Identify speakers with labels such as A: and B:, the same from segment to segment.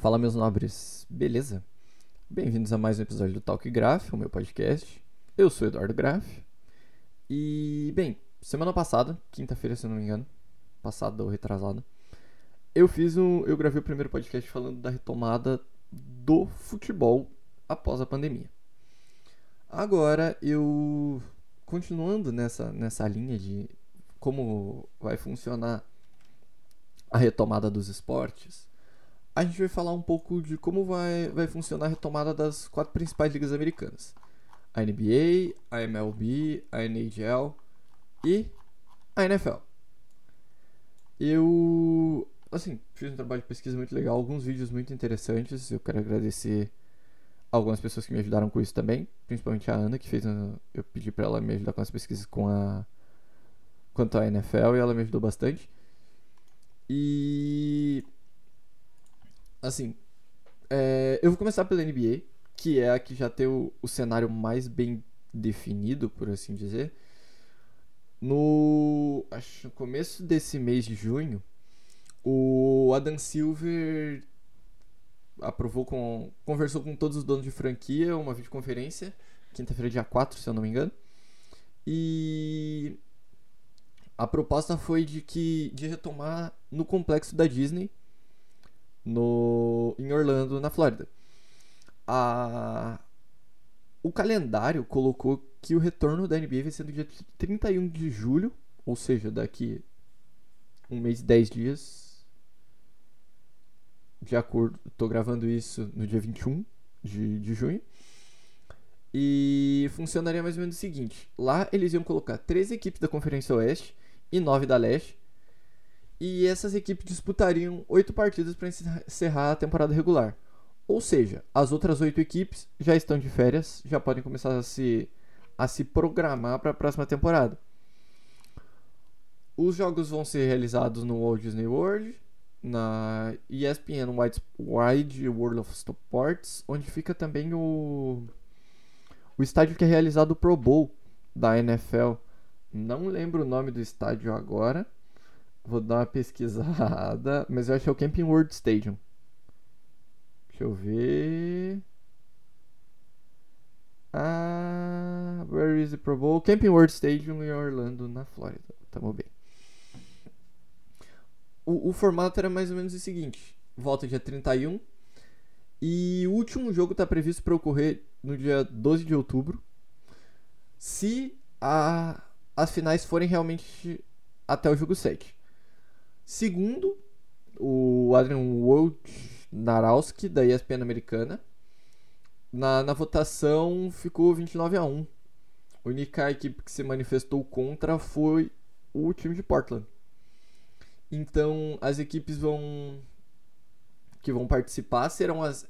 A: Fala, meus nobres, beleza? Bem-vindos a mais um episódio do Talk Graph, o meu podcast. Eu sou Eduardo Graph. E, bem, semana passada, quinta-feira, se eu não me engano, passada ou retrasada, eu fiz um. Eu gravei o primeiro podcast falando da retomada do futebol após a pandemia. Agora eu. Continuando nessa, nessa linha de como vai funcionar a retomada dos esportes, a gente vai falar um pouco de como vai, vai funcionar a retomada das quatro principais ligas americanas: a NBA, a MLB, a NHL e a NFL. Eu, assim, fiz um trabalho de pesquisa muito legal, alguns vídeos muito interessantes. Eu quero agradecer algumas pessoas que me ajudaram com isso também, principalmente a Ana, que fez. eu pedi para ela me ajudar com as pesquisas com a quanto à NFL e ela me ajudou bastante. E assim, é, eu vou começar pela NBA, que é a que já tem o, o cenário mais bem definido, por assim dizer. No, acho, começo desse mês de junho, o Adam Silver aprovou com conversou com todos os donos de franquia uma videoconferência, quinta-feira dia 4, se eu não me engano. E a proposta foi de que de retomar no complexo da Disney no, em Orlando, na Flórida. A, o calendário colocou que o retorno da NBA vai ser no dia 31 de julho, ou seja, daqui um mês e 10 dias. De acordo, estou gravando isso no dia 21 de, de junho. E funcionaria mais ou menos o seguinte: lá eles iam colocar três equipes da Conferência Oeste e nove da Leste e essas equipes disputariam oito partidas para encerrar a temporada regular. Ou seja, as outras oito equipes já estão de férias, já podem começar a se, a se programar para a próxima temporada. Os jogos vão ser realizados no Walt Disney World, na ESPN Wide World of Sports, onde fica também o, o estádio que é realizado o Pro Bowl da NFL. Não lembro o nome do estádio agora Vou dar uma pesquisada, mas eu acho que é o Camping World Stadium. Deixa eu ver. Ah, where is the Pro Bowl? Camping World Stadium em Orlando, na Flórida. Tamo bem. O, o formato era mais ou menos o seguinte: volta dia 31 e o último jogo está previsto para ocorrer no dia 12 de outubro. Se a, as finais forem realmente até o jogo 7. Segundo, o Adrian Wojnarowski, da ESPN americana. Na, na votação ficou 29 a 1. A única equipe que se manifestou contra foi o time de Portland. Então, as equipes vão que vão participar serão as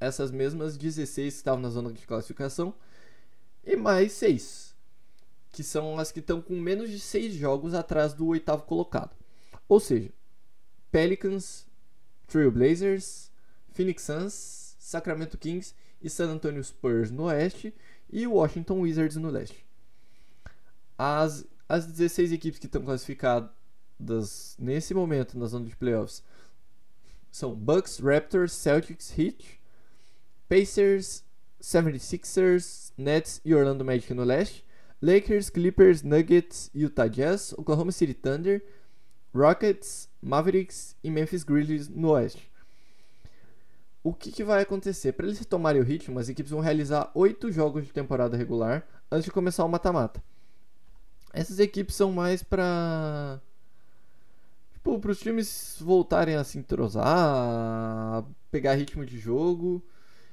A: essas mesmas 16 que estavam na zona de classificação e mais 6, que são as que estão com menos de 6 jogos atrás do oitavo colocado. Ou seja, Pelicans, Trailblazers, Phoenix Suns, Sacramento Kings e San Antonio Spurs no oeste e Washington Wizards no leste. As, as 16 equipes que estão classificadas nesse momento na zona de playoffs são Bucks, Raptors, Celtics, Heat, Pacers, 76ers, Nets e Orlando Magic no leste, Lakers, Clippers, Nuggets, Utah Jazz, Oklahoma City Thunder, Rockets, Mavericks e Memphis Grizzlies no oeste. O que, que vai acontecer? Para eles retomarem o ritmo, as equipes vão realizar oito jogos de temporada regular antes de começar o mata-mata. Essas equipes são mais para tipo, para os times voltarem a se entrosar, a pegar ritmo de jogo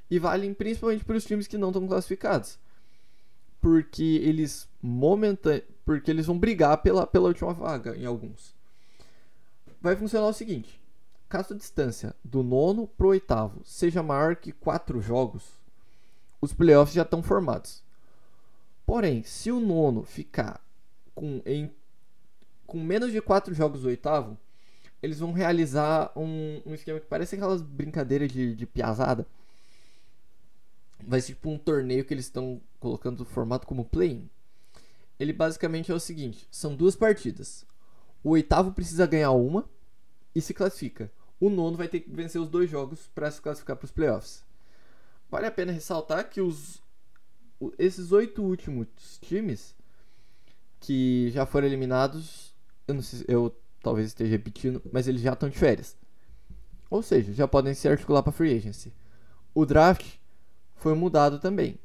A: e valem principalmente para os times que não estão classificados. Porque eles momenta, porque eles vão brigar pela, pela última vaga em alguns vai funcionar o seguinte: caso a distância do nono pro oitavo seja maior que quatro jogos, os playoffs já estão formados. Porém, se o nono ficar com, em, com menos de quatro jogos do oitavo, eles vão realizar um, um esquema que parece aquelas brincadeiras de, de piazada. Vai ser tipo um torneio que eles estão colocando o formato como play-in. Ele basicamente é o seguinte: são duas partidas. O oitavo precisa ganhar uma e se classifica. o nono vai ter que vencer os dois jogos para se classificar para os playoffs. Vale a pena ressaltar que os, esses oito últimos times que já foram eliminados, eu sei, eu talvez esteja repetindo, mas eles já estão de férias. Ou seja, já podem se articular para free agency. O draft foi mudado também.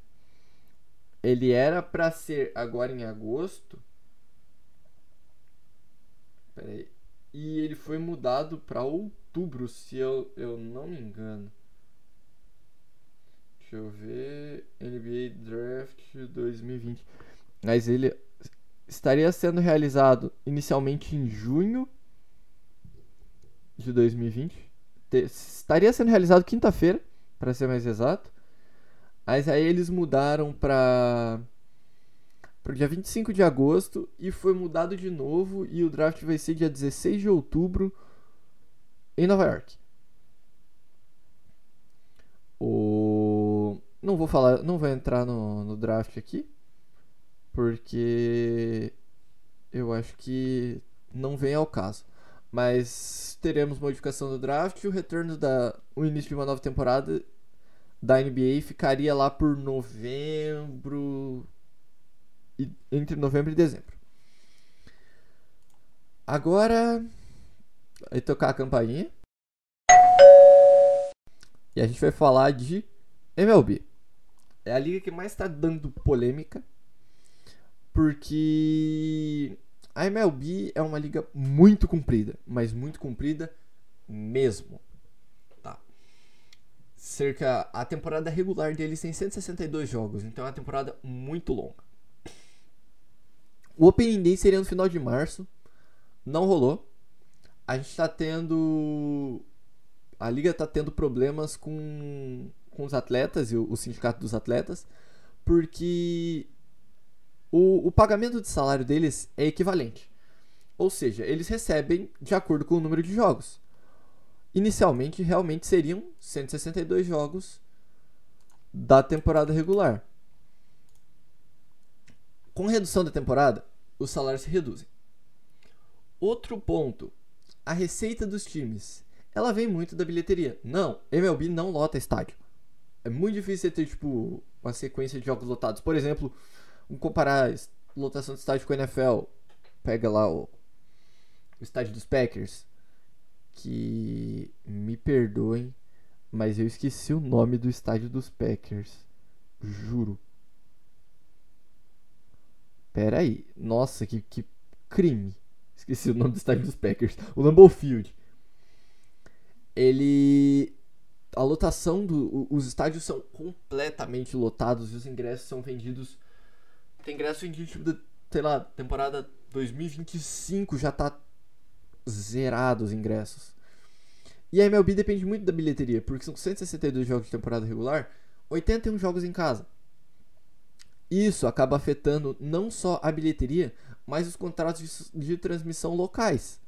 A: Ele era para ser agora em agosto. Peraí. E ele foi mudado para outubro, se eu, eu não me engano. Deixa eu ver. NBA Draft 2020. Mas ele estaria sendo realizado inicialmente em junho de 2020. Estaria sendo realizado quinta-feira, para ser mais exato. Mas aí eles mudaram para o dia 25 de agosto e foi mudado de novo e o draft vai ser dia 16 de outubro em Nova York. O não vou falar, não vou entrar no, no draft aqui, porque eu acho que não vem ao caso. Mas teremos modificação do draft e o retorno da o início de uma nova temporada da NBA ficaria lá por novembro entre novembro e dezembro. Agora vai tocar a campainha. E a gente vai falar de MLB. É a liga que mais está dando polêmica porque a MLB é uma liga muito comprida, mas muito comprida mesmo. Tá. Cerca a temporada regular deles tem 162 jogos, então é uma temporada muito longa. O Opening Day seria no final de março, não rolou. A gente tá tendo a liga tá tendo problemas com, com os atletas e o, o sindicato dos atletas, porque o, o pagamento de salário deles é equivalente. Ou seja, eles recebem de acordo com o número de jogos. Inicialmente, realmente seriam 162 jogos da temporada regular. Com redução da temporada, os salários se reduzem. Outro ponto, a receita dos times. Ela vem muito da bilheteria. Não, MLB não lota estádio. É muito difícil ter tipo uma sequência de jogos lotados. Por exemplo, comparar lotação de estádio com a NFL. Pega lá o, o estádio dos Packers. Que me perdoem, mas eu esqueci o nome do estádio dos Packers. Juro. Pera aí. Nossa, que, que crime. Esqueci o nome do estádio dos Packers. O Lambeau Field. Ele. A lotação do. Os estádios são completamente lotados e os ingressos são vendidos tem ingresso em tipo, sei lá, temporada 2025 já tá zerado os ingressos. E a MLB depende muito da bilheteria, porque são 162 jogos de temporada regular, 81 jogos em casa. Isso acaba afetando não só a bilheteria, mas os contratos de, de transmissão locais.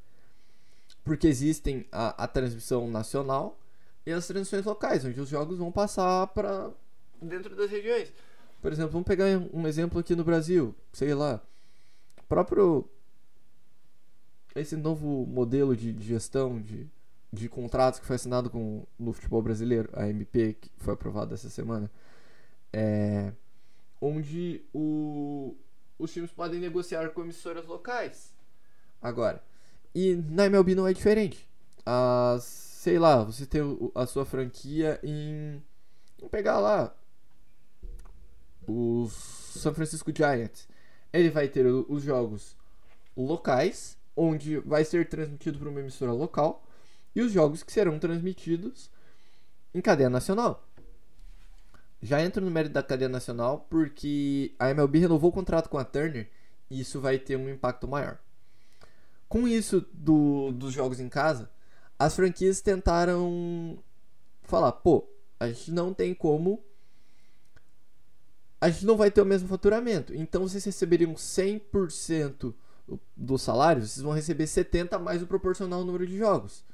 A: Porque existem a, a, transmissão nacional e as transmissões locais, onde os jogos vão passar para dentro das regiões. Por exemplo, vamos pegar um exemplo aqui no Brasil, sei lá, próprio esse novo modelo de, gestão de, de contratos que foi assinado com no futebol brasileiro, a MP, que foi aprovado essa semana, é, onde o, os times podem negociar com emissoras locais. Agora, e na MLB não é diferente. As, sei lá, você tem a sua franquia em. Vamos pegar lá os San Francisco Giants, ele vai ter os jogos locais, onde vai ser transmitido por uma emissora local, e os jogos que serão transmitidos em cadeia nacional. Já entra no mérito da cadeia nacional porque a MLB renovou o contrato com a Turner e isso vai ter um impacto maior. Com isso do, dos jogos em casa, as franquias tentaram falar: pô, a gente não tem como a gente não vai ter o mesmo faturamento. Então vocês receberiam 100% do salário, vocês vão receber 70 mais o proporcional número de jogos.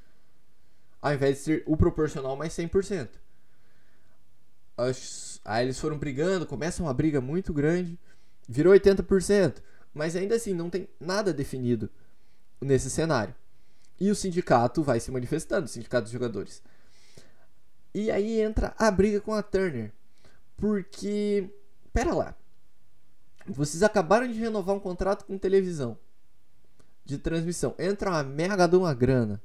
A: Ao invés de ser o proporcional mais 100%. Aí eles foram brigando, começa uma briga muito grande, virou 80%, mas ainda assim não tem nada definido nesse cenário. E o sindicato vai se manifestando, o sindicato dos jogadores. E aí entra a briga com a Turner. Porque. Pera lá. Vocês acabaram de renovar um contrato com televisão. De transmissão. Entra uma merda de uma grana.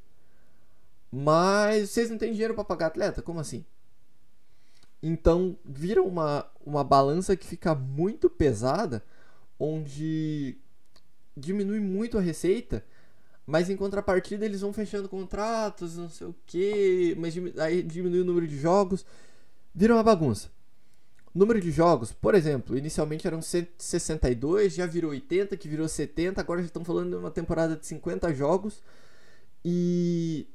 A: Mas vocês não têm dinheiro para pagar atleta? Como assim? Então vira uma, uma balança que fica muito pesada, onde diminui muito a receita, mas em contrapartida eles vão fechando contratos, não sei o que, mas aí diminui o número de jogos, vira uma bagunça. Número de jogos, por exemplo, inicialmente eram 162, já virou 80, que virou 70, agora já estão falando de uma temporada de 50 jogos. E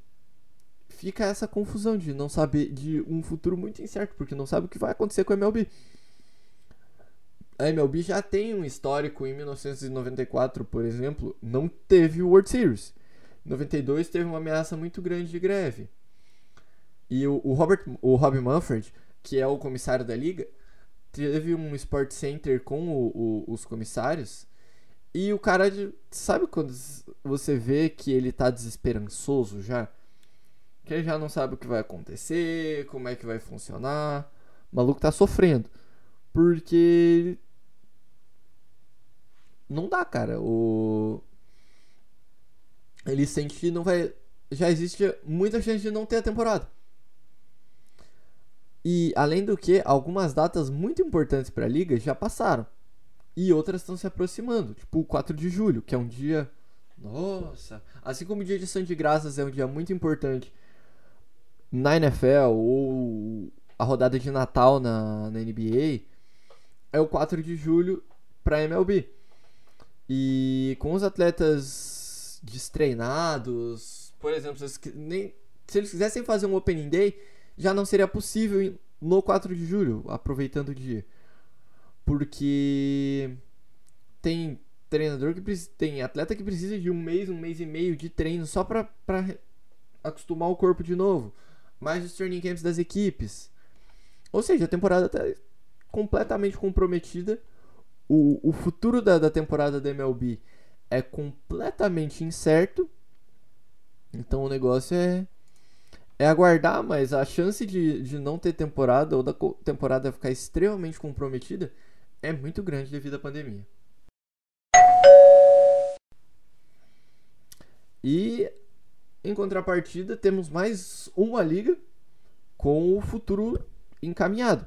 A: fica essa confusão de não saber de um futuro muito incerto, porque não sabe o que vai acontecer com a MLB. A MLB já tem um histórico em 1994, por exemplo, não teve World Series. Em 92 teve uma ameaça muito grande de greve. E o, o Robert, o Rob Manfred, que é o comissário da liga, teve um Sport Center com o, o, os comissários. E o cara, sabe quando você vê que ele tá desesperançoso já? Que já não sabe o que vai acontecer, como é que vai funcionar. O maluco tá sofrendo. Porque. Não dá, cara. O. Ele sente que não vai. Já existe muita chance de não ter a temporada. E além do que, algumas datas muito importantes para a liga já passaram. E outras estão se aproximando, tipo o 4 de julho, que é um dia. Nossa! Assim como o dia de Ação de Graças é um dia muito importante na NFL ou a rodada de Natal na, na NBA é o 4 de julho para MLB. E com os atletas destreinados, por exemplo, se, nem, se eles quisessem fazer um Opening Day, já não seria possível no 4 de julho, aproveitando o dia. Porque tem treinador que tem atleta que precisa de um mês, um mês e meio de treino só para acostumar o corpo de novo mais os training camps das equipes. Ou seja, a temporada está completamente comprometida. O, o futuro da, da temporada da MLB é completamente incerto. Então o negócio é, é aguardar, mas a chance de, de não ter temporada ou da temporada ficar extremamente comprometida é muito grande devido à pandemia. E em contrapartida, temos mais uma liga com o futuro encaminhado.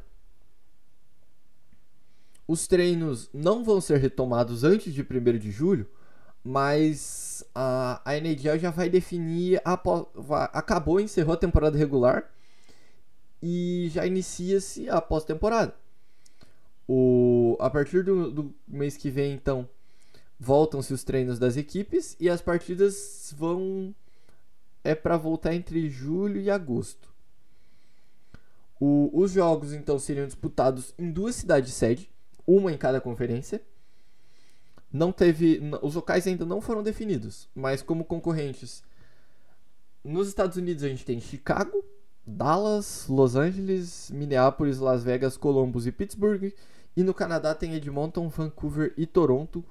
A: Os treinos não vão ser retomados antes de 1 de julho, mas a, a NHL já vai definir. A, acabou, encerrou a temporada regular e já inicia-se a pós-temporada. a partir do, do mês que vem, então, voltam-se os treinos das equipes e as partidas vão é para voltar entre julho e agosto. O, os jogos então seriam disputados em duas cidades sede, uma em cada conferência. Não teve, os locais ainda não foram definidos, mas como concorrentes nos Estados Unidos a gente tem Chicago, Dallas, Los Angeles, Minneapolis, Las Vegas, Columbus e Pittsburgh. E no Canadá tem Edmonton, Vancouver e Toronto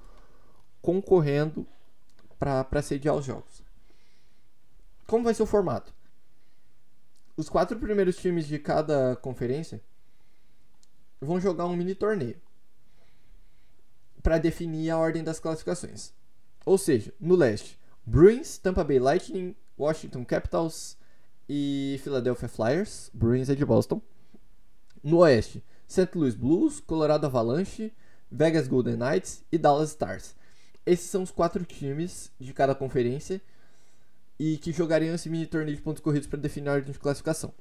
A: concorrendo para sediar os jogos. Como vai ser o formato? Os quatro primeiros times de cada conferência vão jogar um mini torneio para definir a ordem das classificações. Ou seja, no leste, Bruins, Tampa Bay Lightning, Washington Capitals e Philadelphia Flyers. Bruins é de Boston. No oeste, St. Louis Blues, Colorado Avalanche, Vegas Golden Knights e Dallas Stars. Esses são os quatro times de cada conferência e que jogariam esse mini torneio de pontos corridos para definir a ordem de classificação.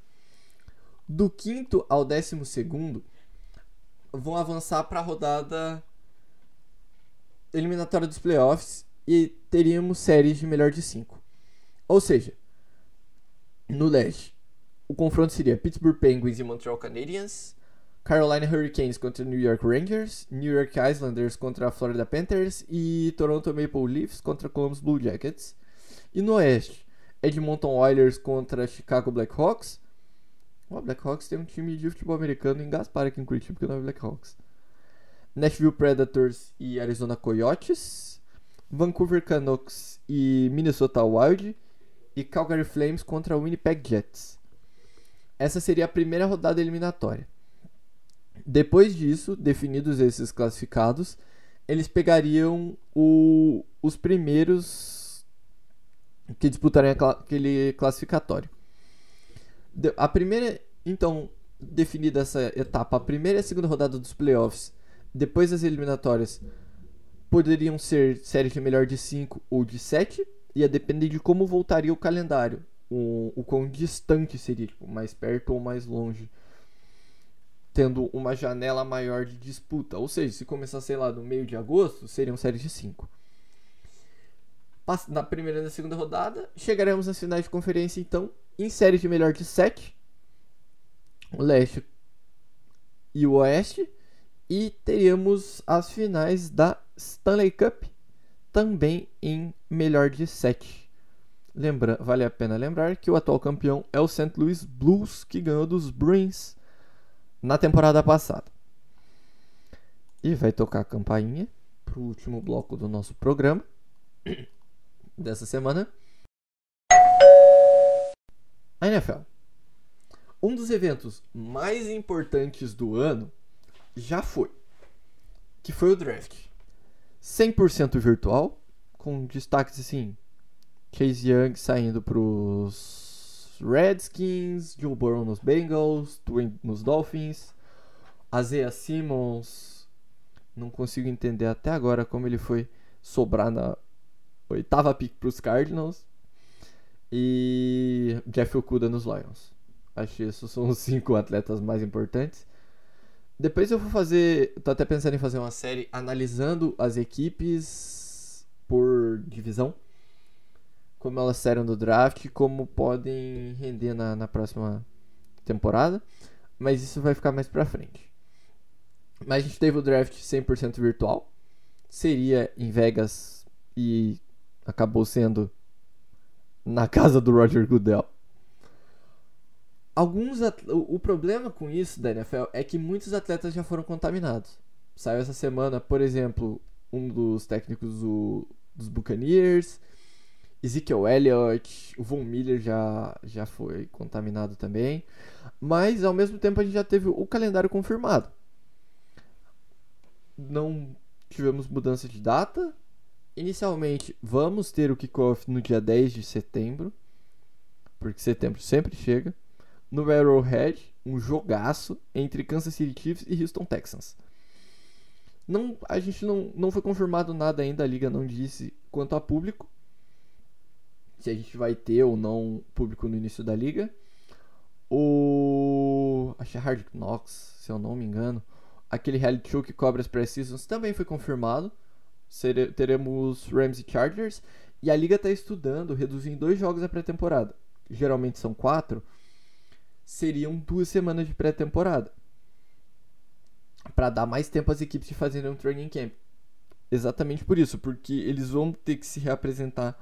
A: Do quinto ao décimo segundo vão avançar para a rodada eliminatória dos playoffs e teríamos séries de melhor de cinco. Ou seja, no leste, o confronto seria Pittsburgh Penguins e Montreal Canadiens, Carolina Hurricanes contra New York Rangers, New York Islanders contra Florida Panthers e Toronto Maple Leafs contra Columbus Blue Jackets. E no Oeste, Edmonton Oilers contra Chicago Blackhawks. O Blackhawks tem um time de futebol americano em Gaspar aqui em Curitiba, porque não é Blackhawks. Nashville Predators e Arizona Coyotes. Vancouver Canucks e Minnesota Wild. e Calgary Flames contra Winnipeg Jets. Essa seria a primeira rodada eliminatória. Depois disso, definidos esses classificados, eles pegariam o, os primeiros que disputariam aquele classificatório. A primeira, então, definida essa etapa, a primeira e a segunda rodada dos playoffs, depois das eliminatórias, poderiam ser séries de melhor de 5 ou de 7, ia depender de como voltaria o calendário, o, o quão distante seria, tipo, mais perto ou mais longe, tendo uma janela maior de disputa. Ou seja, se começar, sei lá, no meio de agosto, seriam séries de 5. Na primeira e na segunda rodada, chegaremos nas finais de conferência, então, em séries de melhor de 7, o leste e o oeste, e teríamos as finais da Stanley Cup também em melhor de 7. Lembra, vale a pena lembrar que o atual campeão é o St. Louis Blues, que ganhou dos Bruins na temporada passada. E vai tocar a campainha para o último bloco do nosso programa dessa semana. A NFL. Um dos eventos mais importantes do ano já foi, que foi o draft. 100% virtual, com destaques assim, Chase Young saindo pros Redskins, Joe Burrow nos Bengals, Dwayne nos Dolphins, Azea Simmons, não consigo entender até agora como ele foi sobrar na oitava pick pros Cardinals, e Jeff Okuda nos Lions. Acho que esses são os cinco atletas mais importantes. Depois eu vou fazer. Tô até pensando em fazer uma série analisando as equipes por divisão. Como elas saíram do draft como podem render na, na próxima temporada. Mas isso vai ficar mais pra frente. Mas a gente teve o draft 100% virtual. Seria em Vegas e acabou sendo na casa do Roger Goodell alguns o problema com isso da NFL é que muitos atletas já foram contaminados. Saiu essa semana, por exemplo, um dos técnicos do, dos Buccaneers, Ezekiel Elliott, o Von Miller já, já foi contaminado também. Mas ao mesmo tempo a gente já teve o calendário confirmado. Não tivemos mudança de data. Inicialmente, vamos ter o kickoff no dia 10 de setembro, porque setembro sempre chega no Arrowhead, um jogaço entre Kansas City Chiefs e Houston Texans. Não, a gente não, não foi confirmado nada ainda, a liga não disse quanto a público. Se a gente vai ter ou não público no início da liga. O. Acho que é Hard Knocks, se eu não me engano. Aquele reality show que cobra as pré-seasons também foi confirmado. Teremos Rams e Chargers. E a liga está estudando reduzir em dois jogos a pré-temporada. Geralmente são quatro seriam duas semanas de pré-temporada. Para dar mais tempo às equipes de fazerem um training camp. Exatamente por isso, porque eles vão ter que se reapresentar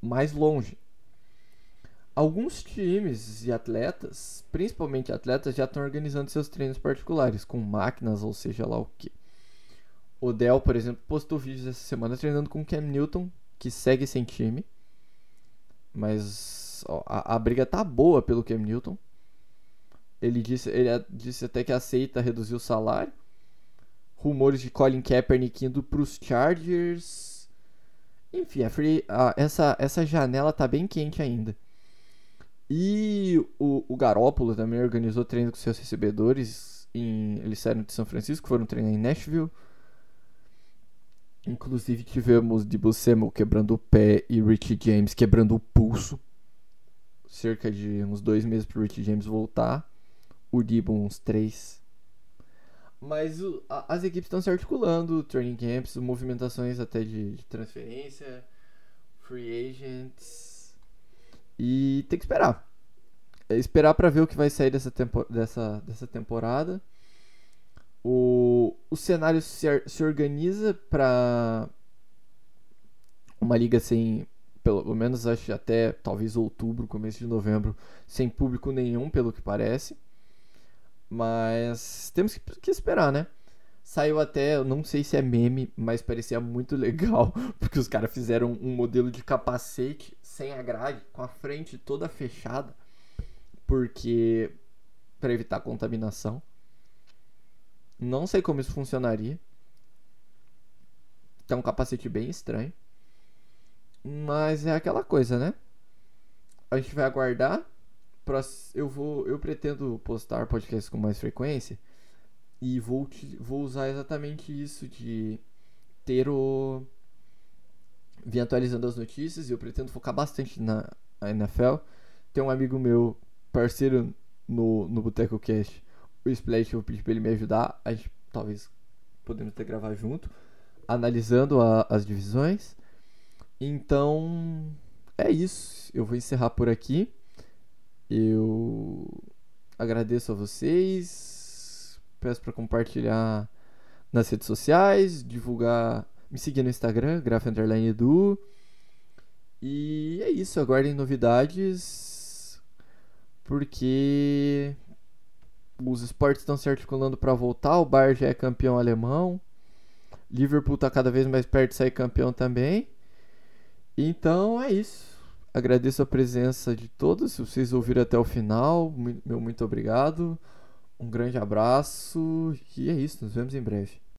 A: mais longe. Alguns times e atletas, principalmente atletas, já estão organizando seus treinos particulares com máquinas ou seja lá o que. O Dell, por exemplo, postou vídeos essa semana treinando com Cam Newton, que segue sem time. Mas ó, a, a briga tá boa pelo Cam Newton. Ele disse, ele disse até que aceita reduzir o salário. Rumores de Colin Kaepernick indo para os Chargers. Enfim, a free, a, essa, essa janela tá bem quente ainda. E o, o Garópolo também organizou treino com seus recebedores. Em, eles saíram de São Francisco, foram treinar em Nashville. Inclusive tivemos Debo Samuel quebrando o pé e Richie James quebrando o pulso. Cerca de uns dois meses para Richie James voltar o Debo uns 3. Mas o, a, as equipes estão se articulando, training camps, movimentações até de, de transferência, free agents. E tem que esperar. É esperar para ver o que vai sair dessa, tempo, dessa, dessa temporada. O, o cenário se, se organiza para uma liga sem, pelo menos acho até talvez outubro, começo de novembro, sem público nenhum, pelo que parece. Mas temos que, esperar, né? Saiu até, não sei se é meme, mas parecia muito legal, porque os caras fizeram um modelo de capacete sem a grade, com a frente toda fechada, porque para evitar contaminação. Não sei como isso funcionaria. Tem um capacete bem estranho. Mas é aquela coisa, né? A gente vai aguardar. Eu vou, eu pretendo postar podcasts com mais frequência e vou, vou usar exatamente isso de ter o vir atualizando as notícias e eu pretendo focar bastante na NFL. Tem um amigo meu, parceiro no, no Boteco Cast, o Splash, eu pedi pra ele me ajudar. A gente talvez podemos até gravar junto, analisando a, as divisões. Então é isso. Eu vou encerrar por aqui. Eu agradeço a vocês. Peço para compartilhar nas redes sociais, divulgar, me seguir no Instagram, graf edu. E é isso, aguardem novidades porque os esportes estão se articulando para voltar. O Bayern já é campeão alemão. Liverpool está cada vez mais perto de sair campeão também. Então é isso. Agradeço a presença de todos. Se vocês ouviram até o final, meu muito obrigado. Um grande abraço. E é isso. Nos vemos em breve.